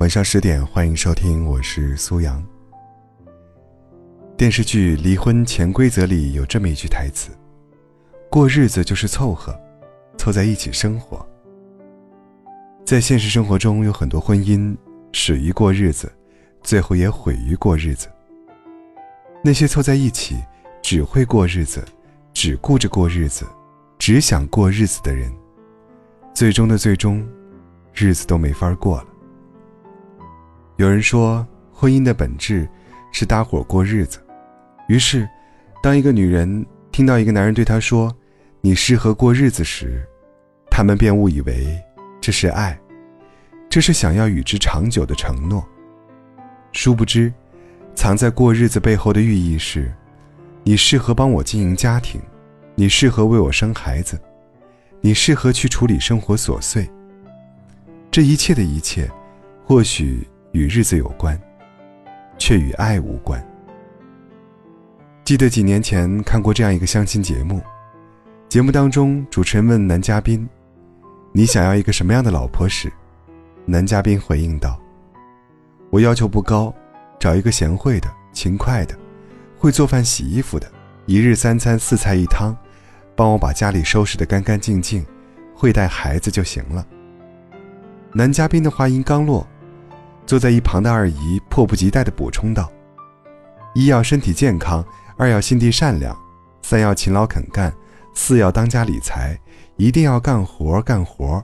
晚上十点，欢迎收听，我是苏阳。电视剧《离婚潜规则》里有这么一句台词：“过日子就是凑合，凑在一起生活。”在现实生活中，有很多婚姻始于过日子，最后也毁于过日子。那些凑在一起，只会过日子，只顾着过日子，只想过日子的人，最终的最终，日子都没法过了。有人说，婚姻的本质是搭伙过日子。于是，当一个女人听到一个男人对她说“你适合过日子”时，他们便误以为这是爱，这是想要与之长久的承诺。殊不知，藏在过日子背后的寓意是：你适合帮我经营家庭，你适合为我生孩子，你适合去处理生活琐碎。这一切的一切，或许。与日子有关，却与爱无关。记得几年前看过这样一个相亲节目，节目当中主持人问男嘉宾：“你想要一个什么样的老婆？”时，男嘉宾回应道：“我要求不高，找一个贤惠的、勤快的、会做饭洗衣服的，一日三餐四菜一汤，帮我把家里收拾得干干净净，会带孩子就行了。”男嘉宾的话音刚落。坐在一旁的二姨迫不及待地补充道：“一要身体健康，二要心地善良，三要勤劳肯干，四要当家理财，一定要干活干活，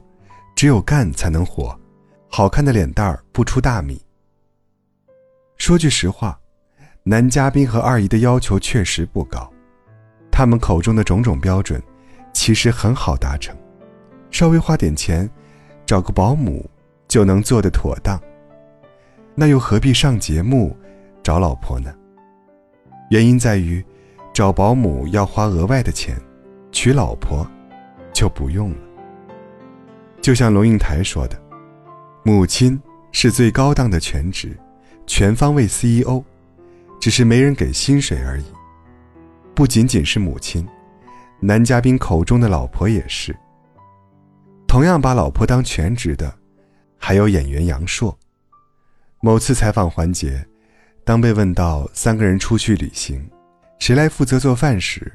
只有干才能活。好看的脸蛋儿不出大米。”说句实话，男嘉宾和二姨的要求确实不高，他们口中的种种标准，其实很好达成，稍微花点钱，找个保姆就能做得妥当。那又何必上节目找老婆呢？原因在于，找保姆要花额外的钱，娶老婆就不用了。就像龙应台说的：“母亲是最高档的全职，全方位 CEO，只是没人给薪水而已。”不仅仅是母亲，男嘉宾口中的老婆也是。同样把老婆当全职的，还有演员杨烁。某次采访环节，当被问到三个人出去旅行，谁来负责做饭时，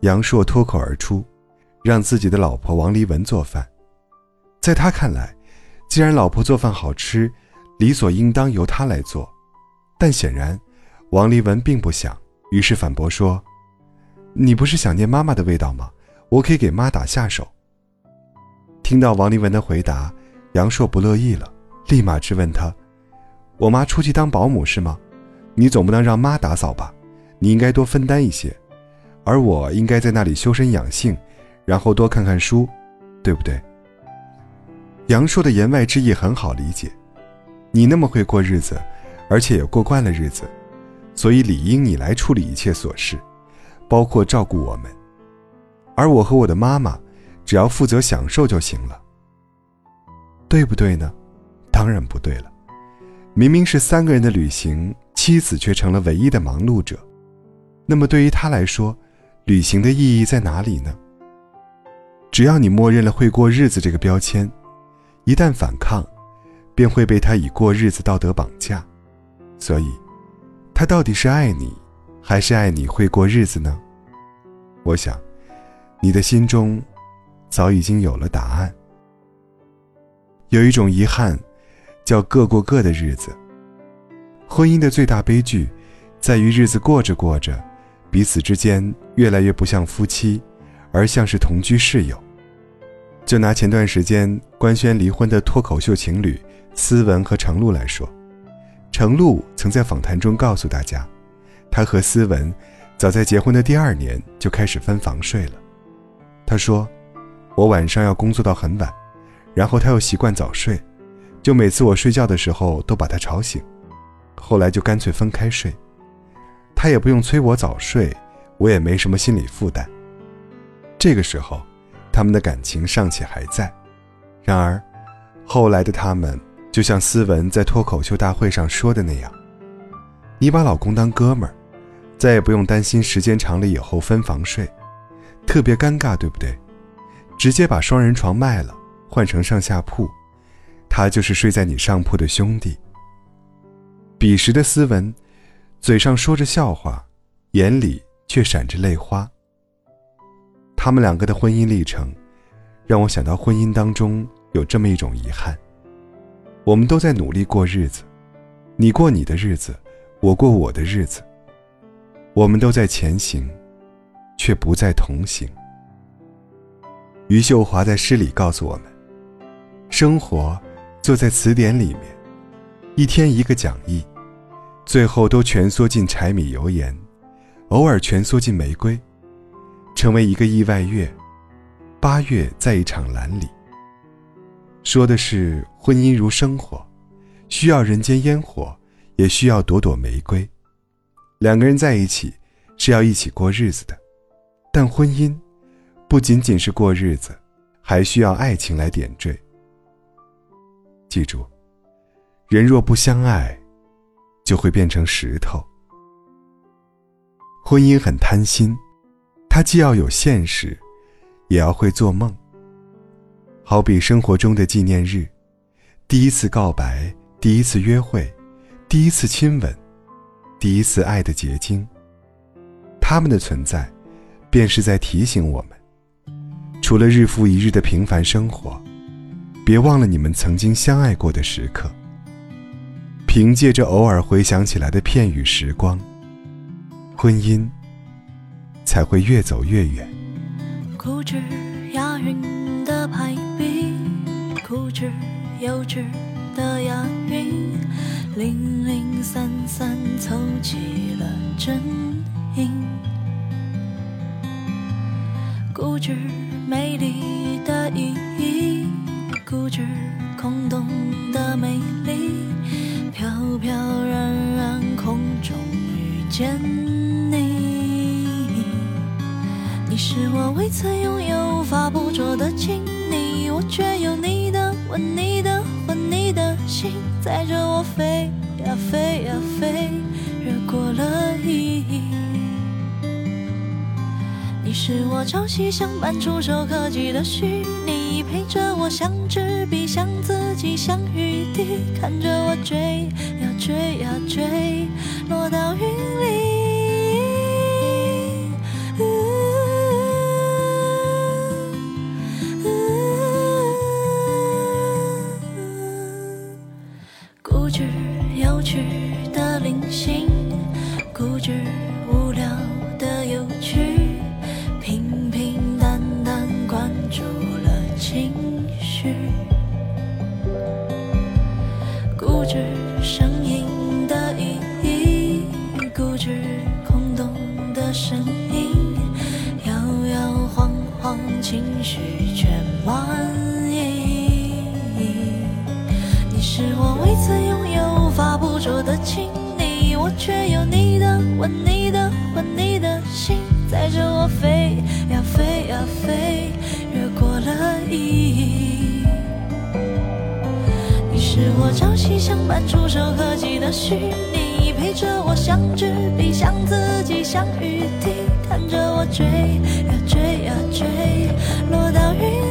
杨烁脱口而出，让自己的老婆王丽文做饭。在他看来，既然老婆做饭好吃，理所应当由他来做。但显然，王丽文并不想，于是反驳说：“你不是想念妈妈的味道吗？我可以给妈打下手。”听到王丽文的回答，杨烁不乐意了，立马质问他。我妈出去当保姆是吗？你总不能让妈打扫吧？你应该多分担一些，而我应该在那里修身养性，然后多看看书，对不对？杨硕的言外之意很好理解，你那么会过日子，而且也过惯了日子，所以理应你来处理一切琐事，包括照顾我们，而我和我的妈妈，只要负责享受就行了，对不对呢？当然不对了。明明是三个人的旅行，妻子却成了唯一的忙碌者。那么对于他来说，旅行的意义在哪里呢？只要你默认了会过日子这个标签，一旦反抗，便会被他以过日子道德绑架。所以，他到底是爱你，还是爱你会过日子呢？我想，你的心中早已经有了答案。有一种遗憾。叫各过各的日子。婚姻的最大悲剧，在于日子过着过着，彼此之间越来越不像夫妻，而像是同居室友。就拿前段时间官宣离婚的脱口秀情侣思文和程璐来说，程璐曾在访谈中告诉大家，他和思文早在结婚的第二年就开始分房睡了。他说：“我晚上要工作到很晚，然后他又习惯早睡。”就每次我睡觉的时候都把他吵醒，后来就干脆分开睡，他也不用催我早睡，我也没什么心理负担。这个时候，他们的感情尚且还在。然而，后来的他们就像思文在脱口秀大会上说的那样：“你把老公当哥们儿，再也不用担心时间长了以后分房睡，特别尴尬，对不对？直接把双人床卖了，换成上下铺。”他就是睡在你上铺的兄弟。彼时的斯文，嘴上说着笑话，眼里却闪着泪花。他们两个的婚姻历程，让我想到婚姻当中有这么一种遗憾：我们都在努力过日子，你过你的日子，我过我的日子。我们都在前行，却不再同行。余秀华在诗里告诉我们：生活。坐在词典里面，一天一个讲义，最后都蜷缩进柴米油盐，偶尔蜷缩进玫瑰，成为一个意外月。八月在一场蓝里。说的是婚姻如生活，需要人间烟火，也需要朵朵玫瑰。两个人在一起是要一起过日子的，但婚姻不仅仅是过日子，还需要爱情来点缀。记住，人若不相爱，就会变成石头。婚姻很贪心，它既要有现实，也要会做梦。好比生活中的纪念日，第一次告白，第一次约会，第一次亲吻，第一次爱的结晶。他们的存在，便是在提醒我们，除了日复一日的平凡生活。别忘了你们曾经相爱过的时刻。凭借着偶尔回想起来的片语时光，婚姻才会越走越远。固执押韵的排比，固执幼稚的押韵，零零散散凑齐了真音。固执美丽的见你。你是我未曾拥有、无法捕捉的亲昵，我却有你的吻、你的魂、你的心，载着我飞呀飞呀飞，越过了意义。你是我朝夕相伴、触手可及的虚拟。陪着我，像纸笔，像自己，像雨滴，看着我追追呀追，落到云里。情绪全满意。你是我未曾拥有、无法捕捉的亲昵，我却有你的吻、你的魂、你的心，载着我飞呀飞呀飞。越过了意义你是我朝夕相伴、触手可及的虚拟，陪着我像纸笔、像自己、像雨滴，看着我追呀追呀追，落到云。